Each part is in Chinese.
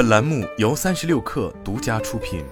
本栏目由三十六氪独家出品。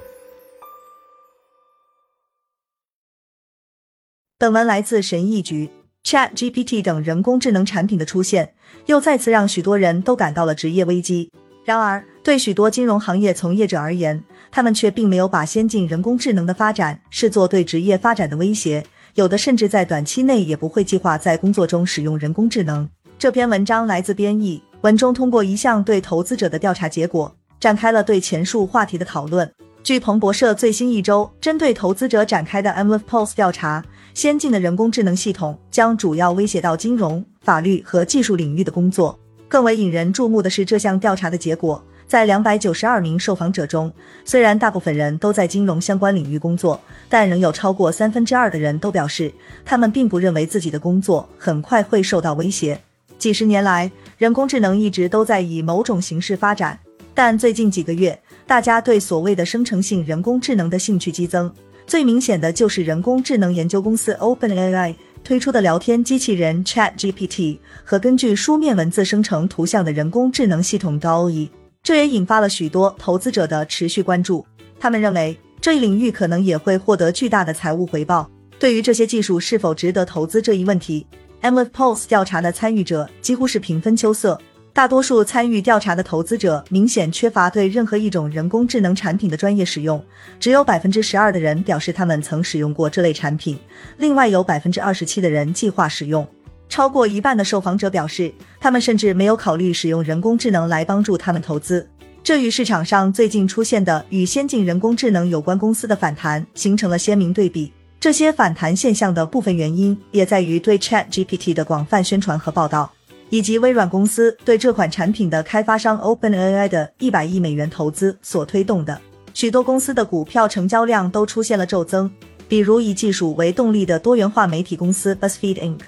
本文来自神译局。Chat GPT 等人工智能产品的出现，又再次让许多人都感到了职业危机。然而，对许多金融行业从业者而言，他们却并没有把先进人工智能的发展视作对职业发展的威胁。有的甚至在短期内也不会计划在工作中使用人工智能。这篇文章来自编译，文中通过一项对投资者的调查结果，展开了对前述话题的讨论。据彭博社最新一周针对投资者展开的 m l f Pulse 调查，先进的人工智能系统将主要威胁到金融、法律和技术领域的工作。更为引人注目的是，这项调查的结果。在两百九十二名受访者中，虽然大部分人都在金融相关领域工作，但仍有超过三分之二的人都表示，他们并不认为自己的工作很快会受到威胁。几十年来，人工智能一直都在以某种形式发展，但最近几个月，大家对所谓的生成性人工智能的兴趣激增。最明显的就是人工智能研究公司 OpenAI 推出的聊天机器人 ChatGPT 和根据书面文字生成图像的人工智能系统 d a l e。这也引发了许多投资者的持续关注。他们认为这一领域可能也会获得巨大的财务回报。对于这些技术是否值得投资这一问题 e m i l Pulse 调查的参与者几乎是平分秋色。大多数参与调查的投资者明显缺乏对任何一种人工智能产品的专业使用，只有百分之十二的人表示他们曾使用过这类产品，另外有百分之二十七的人计划使用。超过一半的受访者表示，他们甚至没有考虑使用人工智能来帮助他们投资。这与市场上最近出现的与先进人工智能有关公司的反弹形成了鲜明对比。这些反弹现象的部分原因也在于对 Chat GPT 的广泛宣传和报道，以及微软公司对这款产品的开发商 OpenAI 的一百亿美元投资所推动的。许多公司的股票成交量都出现了骤增，比如以技术为动力的多元化媒体公司 BuzzFeed Inc。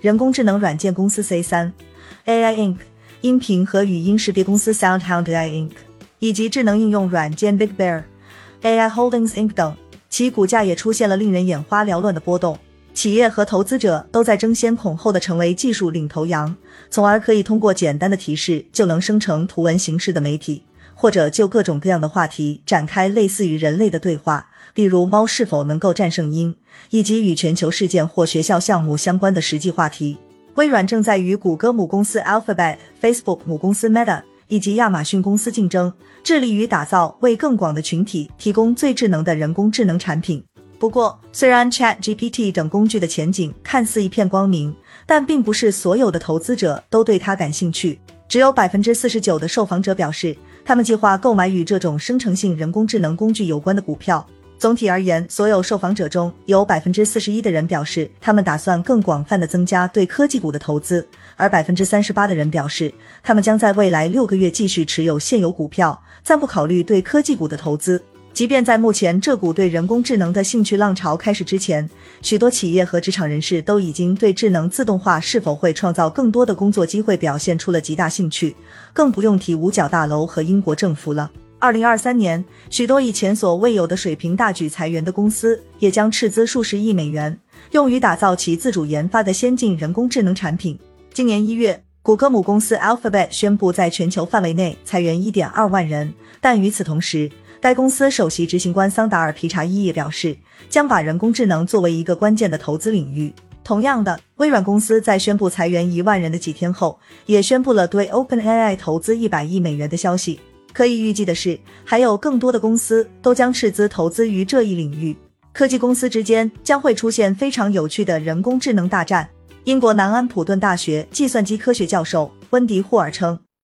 人工智能软件公司 C 三 AI Inc，音频和语音识别公司 SoundHound AI Inc，以及智能应用软件 Big Bear AI Holdings Inc 等，其股价也出现了令人眼花缭乱的波动。企业和投资者都在争先恐后的成为技术领头羊，从而可以通过简单的提示就能生成图文形式的媒体，或者就各种各样的话题展开类似于人类的对话。例如，猫是否能够战胜鹰，以及与全球事件或学校项目相关的实际话题。微软正在与谷歌母公司 Alphabet、Facebook 母公司 Meta 以及亚马逊公司竞争，致力于打造为更广的群体提供最智能的人工智能产品。不过，虽然 Chat GPT 等工具的前景看似一片光明，但并不是所有的投资者都对它感兴趣。只有百分之四十九的受访者表示，他们计划购买与这种生成性人工智能工具有关的股票。总体而言，所有受访者中有百分之四十一的人表示，他们打算更广泛的增加对科技股的投资，而百分之三十八的人表示，他们将在未来六个月继续持有现有股票，暂不考虑对科技股的投资。即便在目前这股对人工智能的兴趣浪潮开始之前，许多企业和职场人士都已经对智能自动化是否会创造更多的工作机会表现出了极大兴趣，更不用提五角大楼和英国政府了。二零二三年，许多以前所未有的水平大举裁员的公司，也将斥资数十亿美元，用于打造其自主研发的先进人工智能产品。今年一月，谷歌母公司 Alphabet 宣布在全球范围内裁员一点二万人，但与此同时，该公司首席执行官桑达尔皮查伊也表示，将把人工智能作为一个关键的投资领域。同样的，微软公司在宣布裁员一万人的几天后，也宣布了对 OpenAI 投资一百亿美元的消息。可以预计的是，还有更多的公司都将斥资投资于这一领域。科技公司之间将会出现非常有趣的人工智能大战。英国南安普顿大学计算机科学教授温迪霍尔称，